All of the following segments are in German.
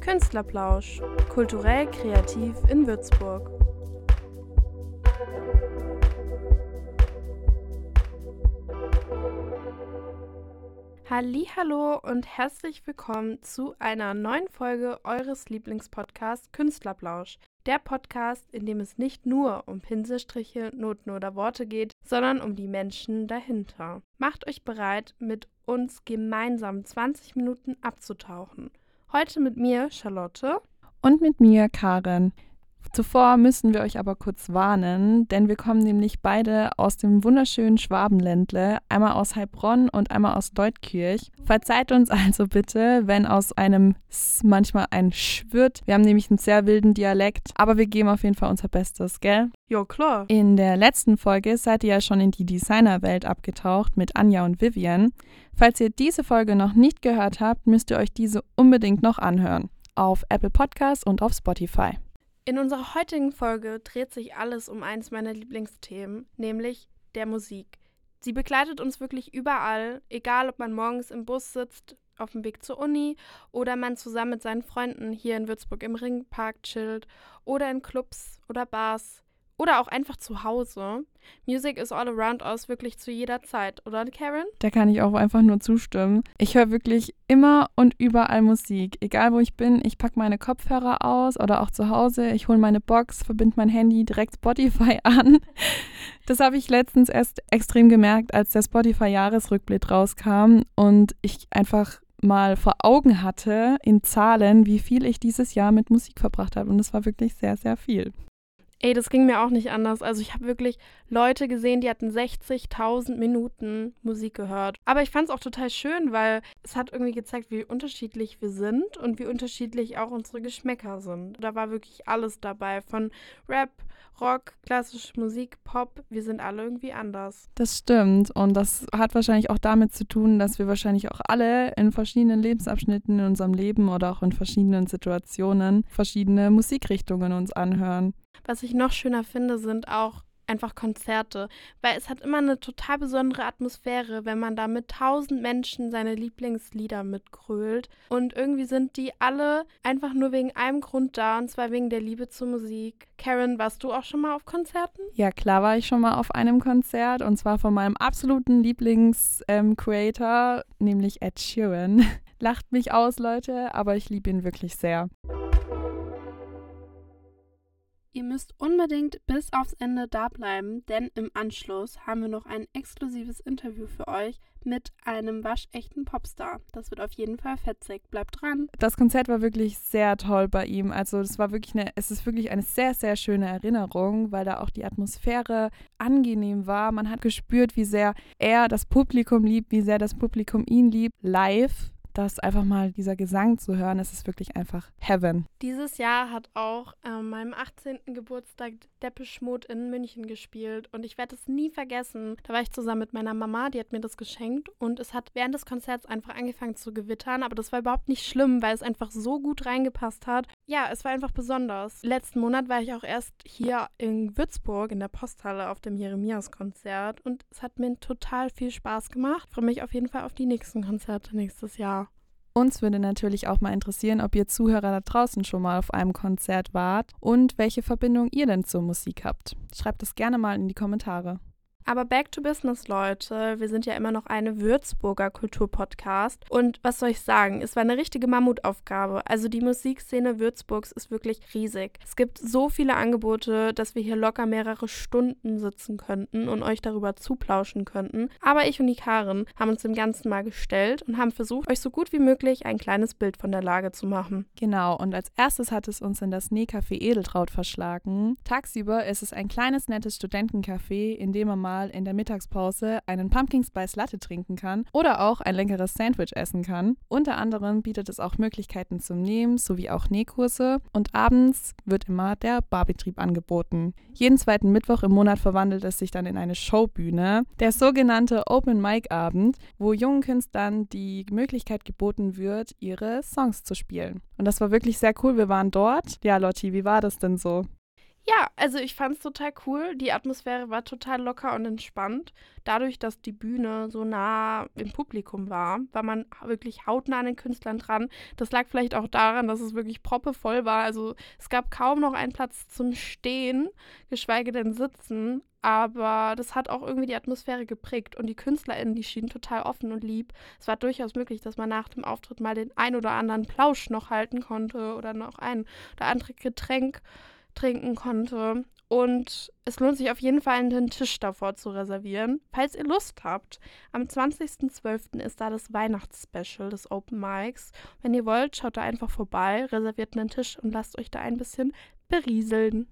Künstlerplausch. Kulturell kreativ in Würzburg. Hallo und herzlich willkommen zu einer neuen Folge eures Lieblingspodcasts Künstlerplausch. Der Podcast, in dem es nicht nur um Pinselstriche, Noten oder Worte geht, sondern um die Menschen dahinter. Macht euch bereit, mit uns gemeinsam 20 Minuten abzutauchen. Heute mit mir Charlotte und mit mir Karen. Zuvor müssen wir euch aber kurz warnen, denn wir kommen nämlich beide aus dem wunderschönen Schwabenländle, einmal aus Heilbronn und einmal aus Deutkirch. Verzeiht uns also bitte, wenn aus einem S manchmal ein Sch wird. Wir haben nämlich einen sehr wilden Dialekt, aber wir geben auf jeden Fall unser Bestes, gell? Ja, klar. In der letzten Folge seid ihr ja schon in die Designerwelt abgetaucht mit Anja und Vivian. Falls ihr diese Folge noch nicht gehört habt, müsst ihr euch diese unbedingt noch anhören. Auf Apple Podcasts und auf Spotify. In unserer heutigen Folge dreht sich alles um eins meiner Lieblingsthemen, nämlich der Musik. Sie begleitet uns wirklich überall, egal ob man morgens im Bus sitzt, auf dem Weg zur Uni oder man zusammen mit seinen Freunden hier in Würzburg im Ringpark chillt oder in Clubs oder Bars oder auch einfach zu Hause. Music is all around us wirklich zu jeder Zeit, oder Karen? Da kann ich auch einfach nur zustimmen. Ich höre wirklich immer und überall Musik. Egal wo ich bin, ich packe meine Kopfhörer aus oder auch zu Hause. Ich hole meine Box, verbinde mein Handy direkt Spotify an. Das habe ich letztens erst extrem gemerkt, als der Spotify-Jahresrückblick rauskam und ich einfach mal vor Augen hatte in Zahlen, wie viel ich dieses Jahr mit Musik verbracht habe. Und das war wirklich sehr, sehr viel. Ey, das ging mir auch nicht anders. Also ich habe wirklich Leute gesehen, die hatten 60.000 Minuten Musik gehört. Aber ich fand es auch total schön, weil es hat irgendwie gezeigt, wie unterschiedlich wir sind und wie unterschiedlich auch unsere Geschmäcker sind. Da war wirklich alles dabei, von Rap, Rock, klassische Musik, Pop. Wir sind alle irgendwie anders. Das stimmt. Und das hat wahrscheinlich auch damit zu tun, dass wir wahrscheinlich auch alle in verschiedenen Lebensabschnitten in unserem Leben oder auch in verschiedenen Situationen verschiedene Musikrichtungen uns anhören. Was ich noch schöner finde, sind auch einfach Konzerte, weil es hat immer eine total besondere Atmosphäre, wenn man da mit tausend Menschen seine Lieblingslieder mitgrölt und irgendwie sind die alle einfach nur wegen einem Grund da und zwar wegen der Liebe zur Musik. Karen, warst du auch schon mal auf Konzerten? Ja, klar war ich schon mal auf einem Konzert und zwar von meinem absoluten Lieblings-Creator, ähm, nämlich Ed Sheeran. Lacht mich aus, Leute, aber ich liebe ihn wirklich sehr. Ihr müsst unbedingt bis aufs Ende da bleiben, denn im Anschluss haben wir noch ein exklusives Interview für euch mit einem waschechten Popstar. Das wird auf jeden Fall fetzig. Bleibt dran. Das Konzert war wirklich sehr toll bei ihm. Also es war wirklich eine, es ist wirklich eine sehr, sehr schöne Erinnerung, weil da auch die Atmosphäre angenehm war. Man hat gespürt, wie sehr er das Publikum liebt, wie sehr das Publikum ihn liebt. Live das einfach mal dieser Gesang zu hören, es ist wirklich einfach Heaven. Dieses Jahr hat auch äh, meinem 18. Geburtstag Depeche Mode in München gespielt und ich werde es nie vergessen. Da war ich zusammen mit meiner Mama, die hat mir das geschenkt und es hat während des Konzerts einfach angefangen zu gewittern, aber das war überhaupt nicht schlimm, weil es einfach so gut reingepasst hat. Ja, es war einfach besonders. Letzten Monat war ich auch erst hier in Würzburg in der Posthalle auf dem Jeremias-Konzert und es hat mir total viel Spaß gemacht. Ich freue mich auf jeden Fall auf die nächsten Konzerte nächstes Jahr. Uns würde natürlich auch mal interessieren, ob ihr Zuhörer da draußen schon mal auf einem Konzert wart und welche Verbindung ihr denn zur Musik habt. Schreibt es gerne mal in die Kommentare. Aber back to business, Leute. Wir sind ja immer noch eine Würzburger Kulturpodcast. Und was soll ich sagen? Es war eine richtige Mammutaufgabe. Also die Musikszene Würzburgs ist wirklich riesig. Es gibt so viele Angebote, dass wir hier locker mehrere Stunden sitzen könnten und euch darüber zuplauschen könnten. Aber ich und die Karen haben uns dem Ganzen mal gestellt und haben versucht, euch so gut wie möglich ein kleines Bild von der Lage zu machen. Genau. Und als erstes hat es uns in das Nähcafé Edeltraut verschlagen. Tagsüber ist es ein kleines, nettes Studentencafé, in dem man mal mal in der Mittagspause einen Pumpkin Spice Latte trinken kann oder auch ein leckeres Sandwich essen kann. Unter anderem bietet es auch Möglichkeiten zum Nähen sowie auch Nähkurse und abends wird immer der Barbetrieb angeboten. Jeden zweiten Mittwoch im Monat verwandelt es sich dann in eine Showbühne, der sogenannte Open Mic Abend, wo jungen Künstlern die Möglichkeit geboten wird, ihre Songs zu spielen. Und das war wirklich sehr cool. Wir waren dort. Ja, Lotti, wie war das denn so? Ja, Also ich fand es total cool. Die Atmosphäre war total locker und entspannt. Dadurch, dass die Bühne so nah im Publikum war, war man wirklich hautnah an den Künstlern dran. Das lag vielleicht auch daran, dass es wirklich proppevoll war. Also es gab kaum noch einen Platz zum Stehen, geschweige denn sitzen. Aber das hat auch irgendwie die Atmosphäre geprägt und die KünstlerInnen, die schienen total offen und lieb. Es war durchaus möglich, dass man nach dem Auftritt mal den ein oder anderen Plausch noch halten konnte oder noch ein oder andere Getränk trinken konnte. Und es lohnt sich auf jeden Fall, einen Tisch davor zu reservieren, falls ihr Lust habt. Am 20.12. ist da das Weihnachtsspecial des Open Mics. Wenn ihr wollt, schaut da einfach vorbei, reserviert einen Tisch und lasst euch da ein bisschen berieseln.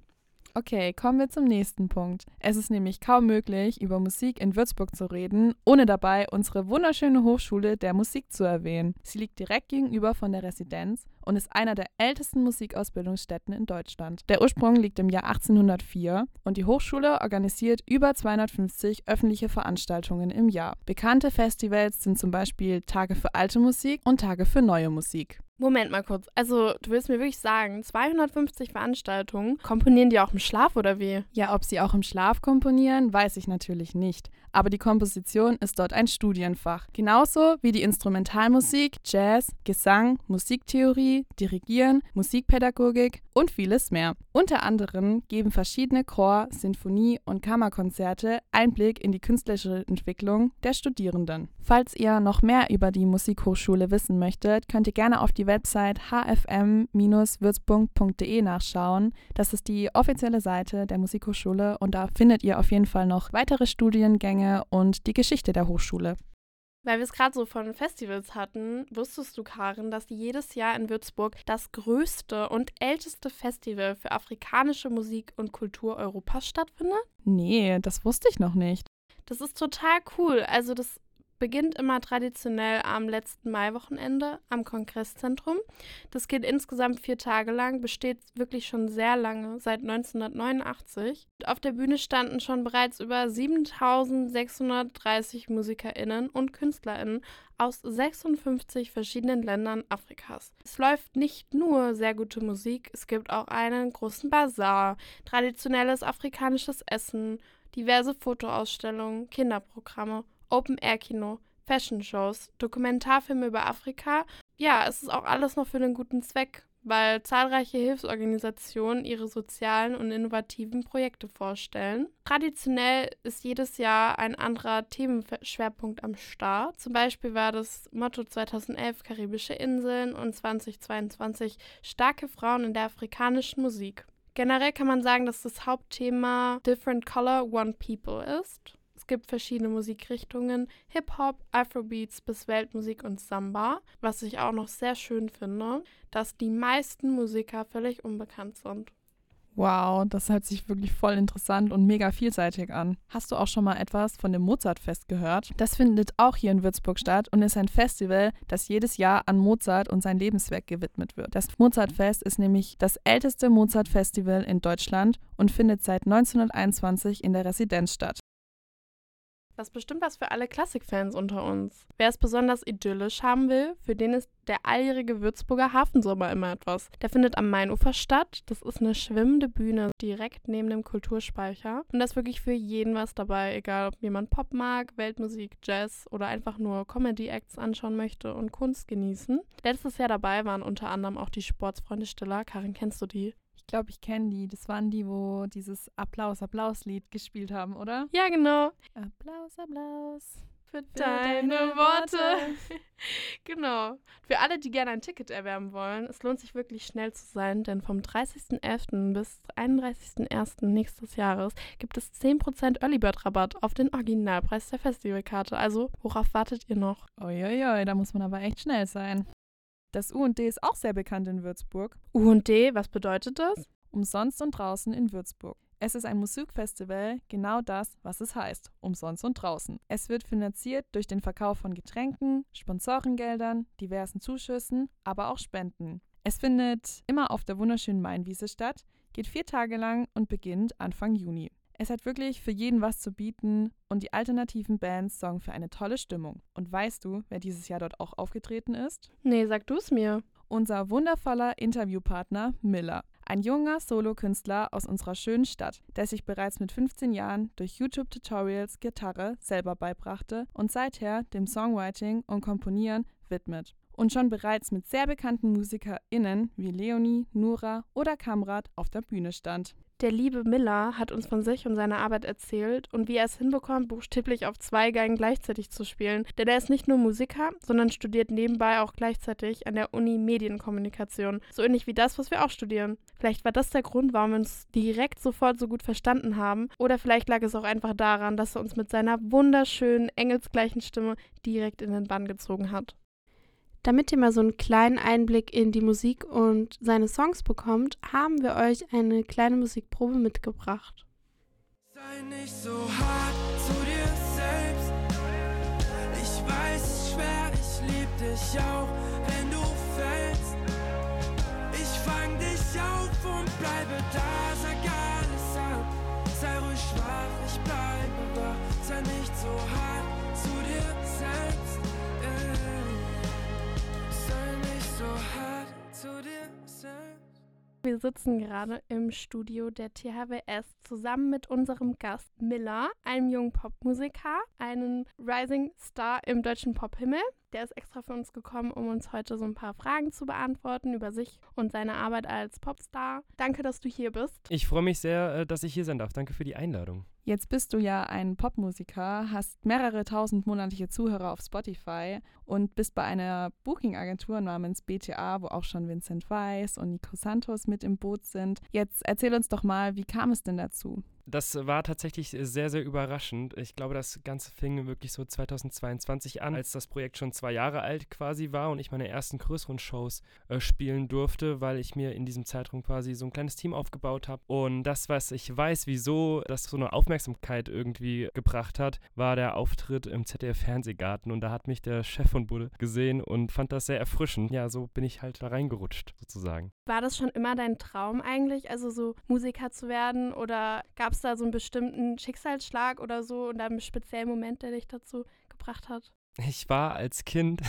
Okay, kommen wir zum nächsten Punkt. Es ist nämlich kaum möglich, über Musik in Würzburg zu reden, ohne dabei unsere wunderschöne Hochschule der Musik zu erwähnen. Sie liegt direkt gegenüber von der Residenz und ist einer der ältesten Musikausbildungsstätten in Deutschland. Der Ursprung liegt im Jahr 1804 und die Hochschule organisiert über 250 öffentliche Veranstaltungen im Jahr. Bekannte Festivals sind zum Beispiel Tage für alte Musik und Tage für neue Musik. Moment mal kurz. Also, du willst mir wirklich sagen, 250 Veranstaltungen, komponieren die auch im Schlaf oder wie? Ja, ob sie auch im Schlaf komponieren, weiß ich natürlich nicht. Aber die Komposition ist dort ein Studienfach. Genauso wie die Instrumentalmusik, Jazz, Gesang, Musiktheorie, Dirigieren, Musikpädagogik und vieles mehr. Unter anderem geben verschiedene Chor-, Sinfonie- und Kammerkonzerte Einblick in die künstlerische Entwicklung der Studierenden. Falls ihr noch mehr über die Musikhochschule wissen möchtet, könnt ihr gerne auf die Website hfm-würzburg.de nachschauen. Das ist die offizielle Seite der Musikhochschule und da findet ihr auf jeden Fall noch weitere Studiengänge und die Geschichte der Hochschule. Weil wir es gerade so von Festivals hatten, wusstest du, Karin, dass jedes Jahr in Würzburg das größte und älteste Festival für afrikanische Musik und Kultur Europas stattfindet? Nee, das wusste ich noch nicht. Das ist total cool. Also das beginnt immer traditionell am letzten Maiwochenende am Kongresszentrum. Das geht insgesamt vier Tage lang, besteht wirklich schon sehr lange, seit 1989. Auf der Bühne standen schon bereits über 7630 MusikerInnen und KünstlerInnen aus 56 verschiedenen Ländern Afrikas. Es läuft nicht nur sehr gute Musik, es gibt auch einen großen Bazar, traditionelles afrikanisches Essen, diverse Fotoausstellungen, Kinderprogramme Open-Air-Kino, Fashion-Shows, Dokumentarfilme über Afrika. Ja, es ist auch alles noch für den guten Zweck, weil zahlreiche Hilfsorganisationen ihre sozialen und innovativen Projekte vorstellen. Traditionell ist jedes Jahr ein anderer Themenschwerpunkt am Start. Zum Beispiel war das Motto 2011 Karibische Inseln und 2022 starke Frauen in der afrikanischen Musik. Generell kann man sagen, dass das Hauptthema Different Color, One People ist gibt verschiedene Musikrichtungen, Hip-Hop, Afrobeats bis Weltmusik und Samba, was ich auch noch sehr schön finde, dass die meisten Musiker völlig unbekannt sind. Wow, das hört sich wirklich voll interessant und mega vielseitig an. Hast du auch schon mal etwas von dem Mozartfest gehört? Das findet auch hier in Würzburg statt und ist ein Festival, das jedes Jahr an Mozart und sein Lebenswerk gewidmet wird. Das Mozartfest ist nämlich das älteste Mozartfestival in Deutschland und findet seit 1921 in der Residenz statt. Das ist bestimmt was für alle Klassikfans unter uns. Wer es besonders idyllisch haben will, für den ist der alljährige Würzburger Hafensommer immer etwas. Der findet am Mainufer statt. Das ist eine schwimmende Bühne direkt neben dem Kulturspeicher. Und da ist wirklich für jeden was dabei, egal ob jemand Pop mag, Weltmusik, Jazz oder einfach nur Comedy-Acts anschauen möchte und Kunst genießen. Letztes Jahr dabei waren unter anderem auch die Sportsfreunde Stiller. Karin, kennst du die? Glaube, ich kenne die. Das waren die, wo dieses Applaus, Applaus-Lied gespielt haben, oder? Ja, genau. Applaus, Applaus. Für, für deine, deine, Worte. Worte. genau. Für alle, die gerne ein Ticket erwerben wollen, es lohnt sich wirklich schnell zu sein, denn vom 30.11. bis 31.01. nächstes Jahres gibt es 10% Early Bird Rabatt auf den Originalpreis der Festivalkarte. Also, worauf wartet ihr noch? Uiuiui, da muss man aber echt schnell sein. Das U&D ist auch sehr bekannt in Würzburg. U&D, was bedeutet das? Umsonst und draußen in Würzburg. Es ist ein Musikfestival, genau das, was es heißt, umsonst und draußen. Es wird finanziert durch den Verkauf von Getränken, Sponsorengeldern, diversen Zuschüssen, aber auch Spenden. Es findet immer auf der wunderschönen Mainwiese statt, geht vier Tage lang und beginnt Anfang Juni. Es hat wirklich für jeden was zu bieten und die alternativen Bands sorgen für eine tolle Stimmung. Und weißt du, wer dieses Jahr dort auch aufgetreten ist? Nee, sag du es mir. Unser wundervoller Interviewpartner Miller. Ein junger Solokünstler aus unserer schönen Stadt, der sich bereits mit 15 Jahren durch YouTube-Tutorials Gitarre selber beibrachte und seither dem Songwriting und Komponieren widmet und schon bereits mit sehr bekannten MusikerInnen wie Leonie, Nura oder Kamrat auf der Bühne stand. Der liebe Miller hat uns von sich und seiner Arbeit erzählt und wie er es hinbekommt, buchstäblich auf zwei Geigen gleichzeitig zu spielen. Denn er ist nicht nur Musiker, sondern studiert nebenbei auch gleichzeitig an der Uni Medienkommunikation. So ähnlich wie das, was wir auch studieren. Vielleicht war das der Grund, warum wir uns direkt sofort so gut verstanden haben. Oder vielleicht lag es auch einfach daran, dass er uns mit seiner wunderschönen, engelsgleichen Stimme direkt in den Bann gezogen hat. Damit ihr mal so einen kleinen Einblick in die Musik und seine Songs bekommt, haben wir euch eine kleine Musikprobe mitgebracht. Sei nicht so hart zu dir selbst. Ich weiß, es ist schwer, ich lieb dich auch, wenn du fällst. Ich fang dich auf und bleibe da, Wir sitzen gerade im Studio der THWS zusammen mit unserem Gast Miller, einem jungen Popmusiker, einen Rising Star im deutschen Pophimmel. Der ist extra für uns gekommen, um uns heute so ein paar Fragen zu beantworten über sich und seine Arbeit als Popstar. Danke, dass du hier bist. Ich freue mich sehr, äh, dass ich hier sein darf. Danke für die Einladung. Jetzt bist du ja ein Popmusiker, hast mehrere tausend monatliche Zuhörer auf Spotify und bist bei einer Booking-Agentur namens BTA, wo auch schon Vincent Weiss und Nico Santos mit im Boot sind. Jetzt erzähl uns doch mal, wie kam es denn dazu? Das war tatsächlich sehr, sehr überraschend. Ich glaube, das Ganze fing wirklich so 2022 an, als das Projekt schon zwei Jahre alt quasi war und ich meine ersten größeren Shows äh, spielen durfte, weil ich mir in diesem Zeitraum quasi so ein kleines Team aufgebaut habe. Und das, was ich weiß, wieso das so eine Aufmerksamkeit irgendwie gebracht hat, war der Auftritt im ZDF-Fernsehgarten. Und da hat mich der Chef von Budde gesehen und fand das sehr erfrischend. Ja, so bin ich halt da reingerutscht, sozusagen. War das schon immer dein Traum eigentlich, also so Musiker zu werden? Oder gab es da so einen bestimmten Schicksalsschlag oder so und einen speziellen Moment, der dich dazu gebracht hat? Ich war als Kind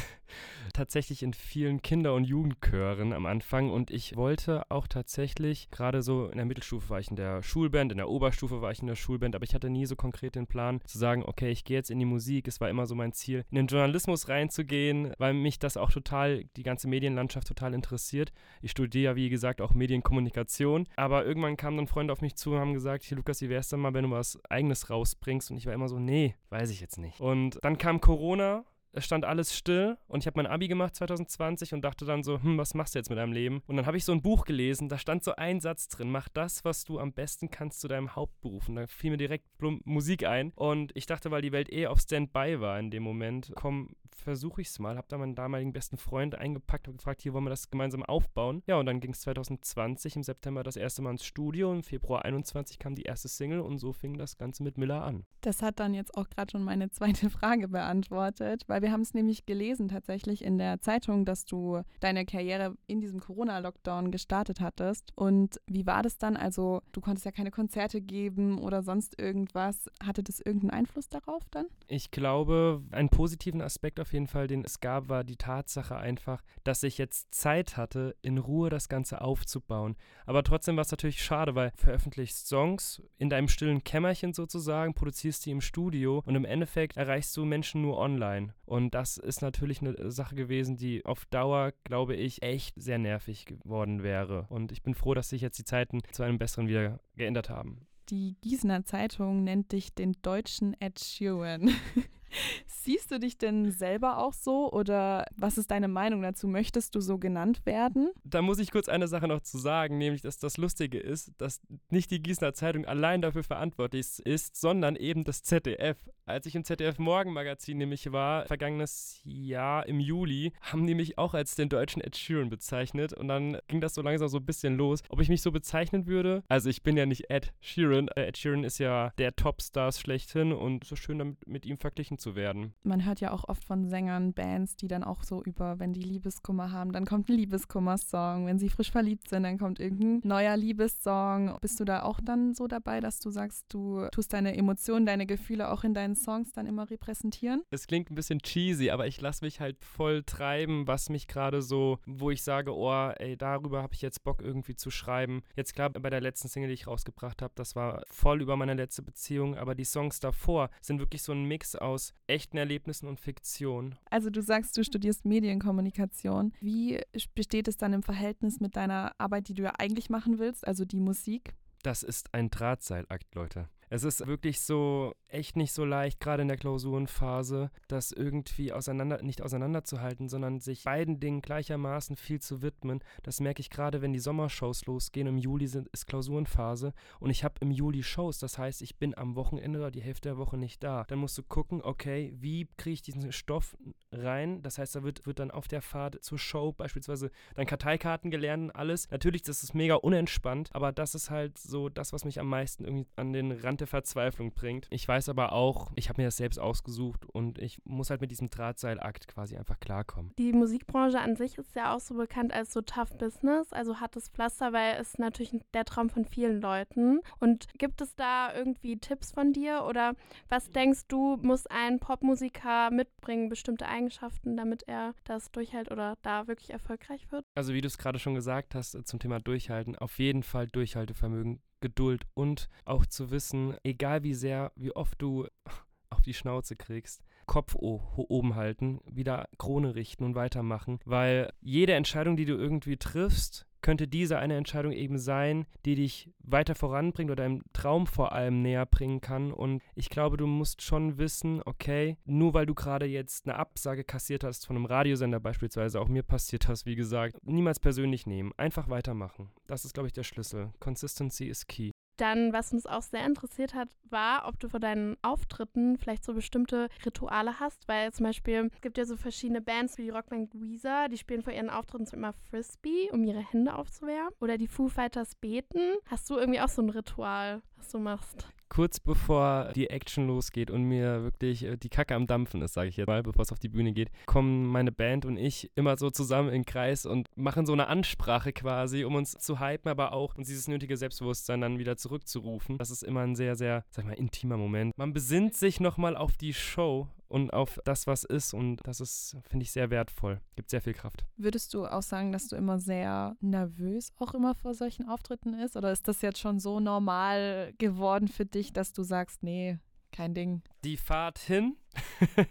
tatsächlich in vielen Kinder- und Jugendchören am Anfang und ich wollte auch tatsächlich, gerade so in der Mittelstufe war ich in der Schulband, in der Oberstufe war ich in der Schulband, aber ich hatte nie so konkret den Plan zu sagen, okay, ich gehe jetzt in die Musik. Es war immer so mein Ziel, in den Journalismus reinzugehen, weil mich das auch total, die ganze Medienlandschaft total interessiert. Ich studiere ja, wie gesagt, auch Medienkommunikation, aber irgendwann kamen dann Freunde auf mich zu und haben gesagt, hier Lukas, wie wär's denn mal, wenn du was eigenes rausbringst? Und ich war immer so, nee, weiß ich jetzt nicht. Und dann kam Corona stand alles still und ich habe mein Abi gemacht 2020 und dachte dann so, hm, was machst du jetzt mit deinem Leben? Und dann habe ich so ein Buch gelesen, da stand so ein Satz drin, mach das, was du am besten kannst zu deinem Hauptberuf. Und da fiel mir direkt Musik ein und ich dachte, weil die Welt eh auf Standby war in dem Moment, komm, versuche ich es mal. Habe da meinen damaligen besten Freund eingepackt und gefragt, hier wollen wir das gemeinsam aufbauen. Ja, und dann ging es 2020 im September das erste Mal ins Studio. Im Februar 21 kam die erste Single und so fing das Ganze mit Miller an. Das hat dann jetzt auch gerade schon meine zweite Frage beantwortet, weil wir haben es nämlich gelesen tatsächlich in der Zeitung, dass du deine Karriere in diesem Corona-Lockdown gestartet hattest. Und wie war das dann? Also du konntest ja keine Konzerte geben oder sonst irgendwas. Hatte das irgendeinen Einfluss darauf dann? Ich glaube, einen positiven Aspekt auf jeden Fall, den es gab, war die Tatsache einfach, dass ich jetzt Zeit hatte, in Ruhe das Ganze aufzubauen. Aber trotzdem war es natürlich schade, weil veröffentlichst Songs in deinem stillen Kämmerchen sozusagen, produzierst die im Studio und im Endeffekt erreichst du Menschen nur online. Und das ist natürlich eine Sache gewesen, die auf Dauer, glaube ich, echt sehr nervig geworden wäre. Und ich bin froh, dass sich jetzt die Zeiten zu einem besseren wieder geändert haben. Die Gießener Zeitung nennt dich den deutschen Ed Sheeran. Siehst du dich denn selber auch so oder was ist deine Meinung dazu? Möchtest du so genannt werden? Da muss ich kurz eine Sache noch zu sagen, nämlich, dass das Lustige ist, dass nicht die Gießener Zeitung allein dafür verantwortlich ist, sondern eben das ZDF. Als ich im ZDF Morgenmagazin nämlich war, vergangenes Jahr im Juli, haben die mich auch als den deutschen Ed Sheeran bezeichnet und dann ging das so langsam so ein bisschen los, ob ich mich so bezeichnen würde. Also ich bin ja nicht Ed Sheeran. Äh, Ed Sheeran ist ja der Topstars schlechthin und so schön damit mit ihm verglichen zu werden. Man hört ja auch oft von Sängern, Bands, die dann auch so über, wenn die Liebeskummer haben, dann kommt ein Liebeskummer-Song. Wenn sie frisch verliebt sind, dann kommt irgendein neuer Liebessong. Bist du da auch dann so dabei, dass du sagst, du tust deine Emotionen, deine Gefühle auch in deinen Songs dann immer repräsentieren? Es klingt ein bisschen cheesy, aber ich lasse mich halt voll treiben, was mich gerade so, wo ich sage, oh, ey, darüber habe ich jetzt Bock irgendwie zu schreiben. Jetzt klar, bei der letzten Single, die ich rausgebracht habe, das war voll über meine letzte Beziehung, aber die Songs davor sind wirklich so ein Mix aus echten Erlebnissen und Fiktion. Also du sagst, du studierst Medienkommunikation. Wie besteht es dann im Verhältnis mit deiner Arbeit, die du ja eigentlich machen willst, also die Musik? Das ist ein Drahtseilakt, Leute. Es ist wirklich so echt nicht so leicht, gerade in der Klausurenphase, das irgendwie auseinander, nicht auseinanderzuhalten, sondern sich beiden Dingen gleichermaßen viel zu widmen. Das merke ich gerade, wenn die Sommershows losgehen. Im Juli sind, ist Klausurenphase und ich habe im Juli Shows. Das heißt, ich bin am Wochenende oder die Hälfte der Woche nicht da. Dann musst du gucken, okay, wie kriege ich diesen Stoff rein? Das heißt, da wird, wird dann auf der Fahrt zur Show beispielsweise dann Karteikarten gelernt alles. Natürlich, das ist mega unentspannt, aber das ist halt so das, was mich am meisten irgendwie an den Rand der Verzweiflung bringt. Ich weiß aber auch, ich habe mir das selbst ausgesucht und ich muss halt mit diesem Drahtseilakt quasi einfach klarkommen. Die Musikbranche an sich ist ja auch so bekannt als so Tough Business, also hartes Pflaster, weil es natürlich der Traum von vielen Leuten. Und gibt es da irgendwie Tipps von dir oder was denkst du, muss ein Popmusiker mitbringen, bestimmte Eigenschaften, damit er das durchhält oder da wirklich erfolgreich wird? Also wie du es gerade schon gesagt hast äh, zum Thema Durchhalten, auf jeden Fall Durchhaltevermögen Geduld und auch zu wissen, egal wie sehr, wie oft du auf die Schnauze kriegst, Kopf oben halten, wieder Krone richten und weitermachen, weil jede Entscheidung, die du irgendwie triffst, könnte diese eine Entscheidung eben sein, die dich weiter voranbringt oder deinem Traum vor allem näher bringen kann. Und ich glaube, du musst schon wissen, okay, nur weil du gerade jetzt eine Absage kassiert hast von einem Radiosender beispielsweise, auch mir passiert das, wie gesagt, niemals persönlich nehmen, einfach weitermachen. Das ist, glaube ich, der Schlüssel. Consistency is key. Dann, was uns auch sehr interessiert hat, war, ob du vor deinen Auftritten vielleicht so bestimmte Rituale hast, weil zum Beispiel es gibt ja so verschiedene Bands wie die Rockband Weezer, die spielen vor ihren Auftritten so immer Frisbee, um ihre Hände aufzuwärmen. Oder die Foo Fighters beten. Hast du irgendwie auch so ein Ritual, was du machst? kurz bevor die Action losgeht und mir wirklich äh, die Kacke am Dampfen ist, sage ich jetzt mal, bevor es auf die Bühne geht, kommen meine Band und ich immer so zusammen in den Kreis und machen so eine Ansprache quasi, um uns zu hypen, aber auch uns dieses nötige Selbstbewusstsein dann wieder zurückzurufen. Das ist immer ein sehr, sehr, sag ich mal, intimer Moment. Man besinnt sich nochmal auf die Show und auf das, was ist. Und das ist, finde ich, sehr wertvoll. Gibt sehr viel Kraft. Würdest du auch sagen, dass du immer sehr nervös auch immer vor solchen Auftritten ist? Oder ist das jetzt schon so normal geworden für dich, dass du sagst, nee, kein Ding? Die Fahrt hin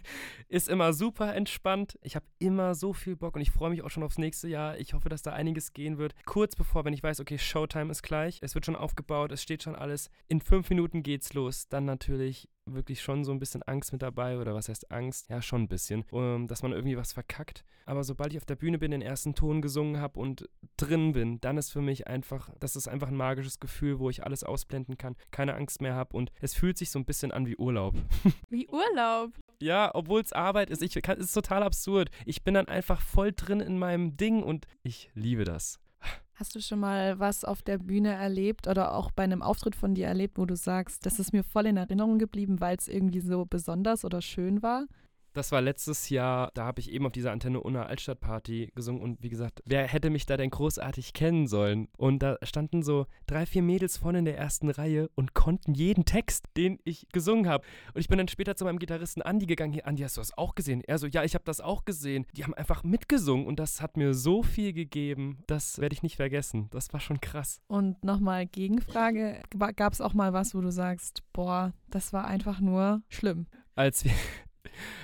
ist immer super entspannt. Ich habe immer so viel Bock und ich freue mich auch schon aufs nächste Jahr. Ich hoffe, dass da einiges gehen wird. Kurz bevor, wenn ich weiß, okay, Showtime ist gleich, es wird schon aufgebaut, es steht schon alles. In fünf Minuten geht's los. Dann natürlich wirklich schon so ein bisschen Angst mit dabei oder was heißt Angst? Ja, schon ein bisschen, um, ähm, dass man irgendwie was verkackt. Aber sobald ich auf der Bühne bin, den ersten Ton gesungen habe und drin bin, dann ist für mich einfach, das ist einfach ein magisches Gefühl, wo ich alles ausblenden kann, keine Angst mehr habe und es fühlt sich so ein bisschen an wie Urlaub. Wie Urlaub? Ja, obwohl es Arbeit ist. Ich kann, es ist total absurd. Ich bin dann einfach voll drin in meinem Ding und ich liebe das. Hast du schon mal was auf der Bühne erlebt oder auch bei einem Auftritt von dir erlebt, wo du sagst, das ist mir voll in Erinnerung geblieben, weil es irgendwie so besonders oder schön war? Das war letztes Jahr, da habe ich eben auf dieser Antenne Unna Altstadtparty gesungen und wie gesagt, wer hätte mich da denn großartig kennen sollen? Und da standen so drei, vier Mädels vorne in der ersten Reihe und konnten jeden Text, den ich gesungen habe. Und ich bin dann später zu meinem Gitarristen Andi gegangen. Hier, Andi, hast du das auch gesehen? Er so, ja, ich habe das auch gesehen. Die haben einfach mitgesungen und das hat mir so viel gegeben. Das werde ich nicht vergessen. Das war schon krass. Und nochmal Gegenfrage, gab es auch mal was, wo du sagst, boah, das war einfach nur schlimm? Als wir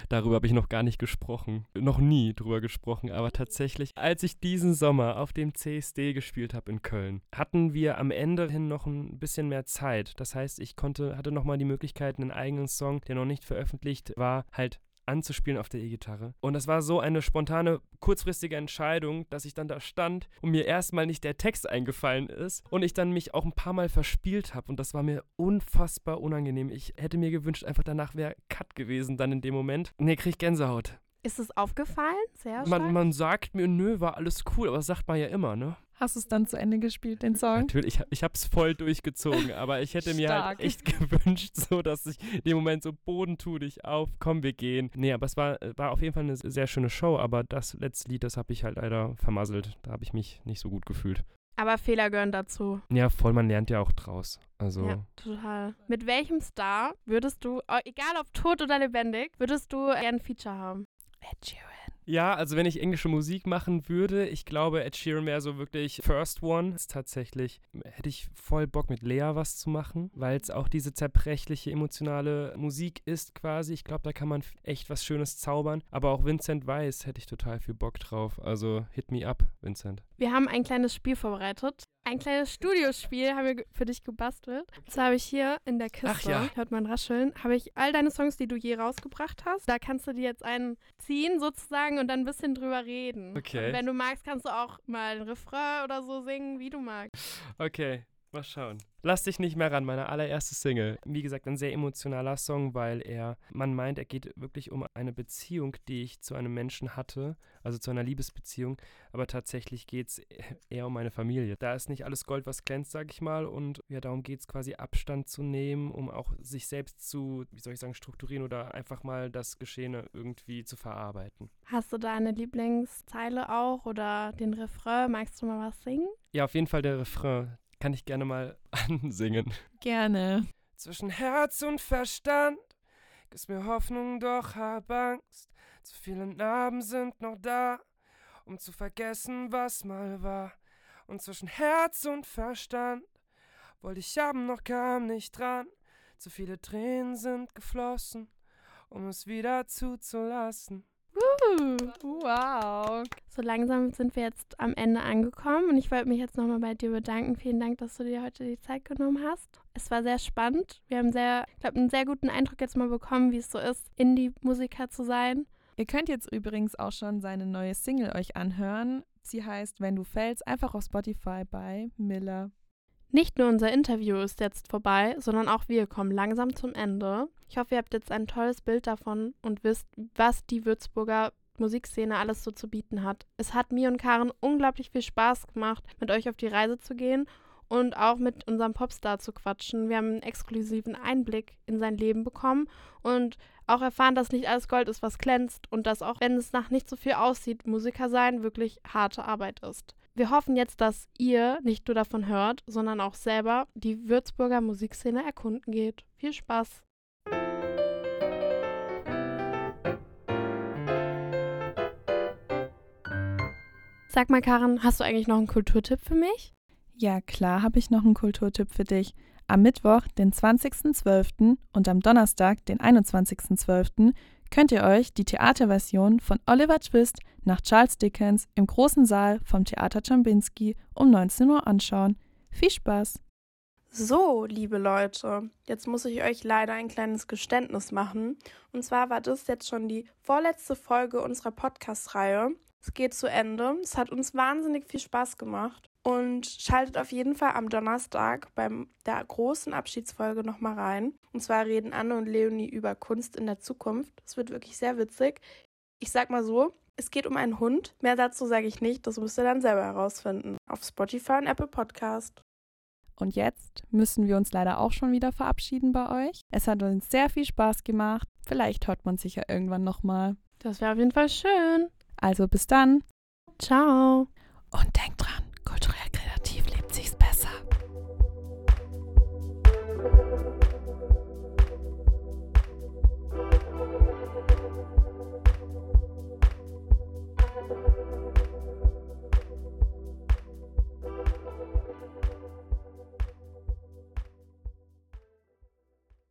Darüber habe ich noch gar nicht gesprochen. Noch nie drüber gesprochen. Aber tatsächlich, als ich diesen Sommer auf dem CSD gespielt habe in Köln, hatten wir am Ende hin noch ein bisschen mehr Zeit. Das heißt, ich konnte, hatte nochmal die Möglichkeit, einen eigenen Song, der noch nicht veröffentlicht war, halt anzuspielen auf der E-Gitarre. Und das war so eine spontane, kurzfristige Entscheidung, dass ich dann da stand und mir erstmal nicht der Text eingefallen ist und ich dann mich auch ein paar Mal verspielt habe. Und das war mir unfassbar unangenehm. Ich hätte mir gewünscht, einfach danach wäre Cut gewesen dann in dem Moment. Nee, krieg ich Gänsehaut. Ist es aufgefallen? Sehr stark? Man, man sagt mir, nö, war alles cool, aber das sagt man ja immer, ne? Hast du es dann zu Ende gespielt, den Song? Natürlich, ich, ich habe es voll durchgezogen, aber ich hätte mir halt echt gewünscht, so dass ich in dem Moment so Boden tu dich auf, komm, wir gehen. Nee, aber es war, war auf jeden Fall eine sehr schöne Show, aber das letzte Lied, das habe ich halt leider vermasselt. Da habe ich mich nicht so gut gefühlt. Aber Fehler gehören dazu. Ja, voll, man lernt ja auch draus. Also. Ja, total. Mit welchem Star würdest du, oh, egal ob tot oder lebendig, würdest du gerne ein Feature haben? Ed Sheeran. Ja, also wenn ich englische Musik machen würde, ich glaube, Ed Sheeran wäre so wirklich First One. Ist tatsächlich, hätte ich voll Bock mit Lea was zu machen, weil es auch diese zerbrechliche, emotionale Musik ist quasi. Ich glaube, da kann man echt was Schönes zaubern. Aber auch Vincent Weiss hätte ich total viel Bock drauf. Also hit me up, Vincent. Wir haben ein kleines Spiel vorbereitet. Ein kleines Studiospiel haben wir für dich gebastelt. Das habe ich hier in der Kiste. Ach ja. Hört man rascheln. Habe ich all deine Songs, die du je rausgebracht hast. Da kannst du dir jetzt einen ziehen sozusagen und dann ein bisschen drüber reden. Okay. Und wenn du magst, kannst du auch mal ein Refrain oder so singen, wie du magst. Okay, mal schauen. Lass dich nicht mehr ran, meine allererste Single. Wie gesagt, ein sehr emotionaler Song, weil er, man meint, er geht wirklich um eine Beziehung, die ich zu einem Menschen hatte, also zu einer Liebesbeziehung, aber tatsächlich geht es eher um meine Familie. Da ist nicht alles Gold, was glänzt, sag ich mal, und ja, darum geht es quasi Abstand zu nehmen, um auch sich selbst zu, wie soll ich sagen, strukturieren oder einfach mal das Geschehene irgendwie zu verarbeiten. Hast du da eine Lieblingszeile auch oder den Refrain? Magst du mal was singen? Ja, auf jeden Fall der Refrain. Kann ich gerne mal ansingen. Gerne. Zwischen Herz und Verstand gibt's mir Hoffnung, doch hab Angst. Zu viele Narben sind noch da, um zu vergessen, was mal war. Und zwischen Herz und Verstand wollte ich haben, noch kam nicht dran. Zu viele Tränen sind geflossen, um es wieder zuzulassen. Uh, Wow. so langsam sind wir jetzt am Ende angekommen und ich wollte mich jetzt nochmal bei dir bedanken. Vielen Dank, dass du dir heute die Zeit genommen hast. Es war sehr spannend. Wir haben sehr, ich glaube, einen sehr guten Eindruck jetzt mal bekommen, wie es so ist, Indie-Musiker zu sein. Ihr könnt jetzt übrigens auch schon seine neue Single euch anhören. Sie heißt Wenn du fällst, einfach auf Spotify bei Miller. Nicht nur unser Interview ist jetzt vorbei, sondern auch wir kommen langsam zum Ende. Ich hoffe, ihr habt jetzt ein tolles Bild davon und wisst, was die Würzburger Musikszene alles so zu bieten hat. Es hat mir und Karen unglaublich viel Spaß gemacht, mit euch auf die Reise zu gehen und auch mit unserem Popstar zu quatschen. Wir haben einen exklusiven Einblick in sein Leben bekommen und auch erfahren, dass nicht alles Gold ist, was glänzt und dass auch wenn es nach nicht so viel aussieht, Musiker sein wirklich harte Arbeit ist. Wir hoffen jetzt, dass ihr nicht nur davon hört, sondern auch selber die Würzburger Musikszene erkunden geht. Viel Spaß! Sag mal, Karen, hast du eigentlich noch einen Kulturtipp für mich? Ja, klar habe ich noch einen Kulturtipp für dich. Am Mittwoch, den 20.12. und am Donnerstag, den 21.12., könnt ihr euch die Theaterversion von Oliver Twist nach Charles Dickens im großen Saal vom Theater Czambinski um 19 Uhr anschauen. Viel Spaß! So, liebe Leute, jetzt muss ich euch leider ein kleines Geständnis machen. Und zwar war das jetzt schon die vorletzte Folge unserer Podcast-Reihe. Es geht zu Ende. Es hat uns wahnsinnig viel Spaß gemacht. Und schaltet auf jeden Fall am Donnerstag beim der großen Abschiedsfolge nochmal rein. Und zwar reden Anne und Leonie über Kunst in der Zukunft. Es wird wirklich sehr witzig. Ich sag mal so, es geht um einen Hund. Mehr dazu sage ich nicht. Das müsst ihr dann selber herausfinden. Auf Spotify und Apple Podcast. Und jetzt müssen wir uns leider auch schon wieder verabschieden bei euch. Es hat uns sehr viel Spaß gemacht. Vielleicht hört man sich ja irgendwann nochmal. Das wäre auf jeden Fall schön. Also bis dann Ciao. und denkt dran. Culturelle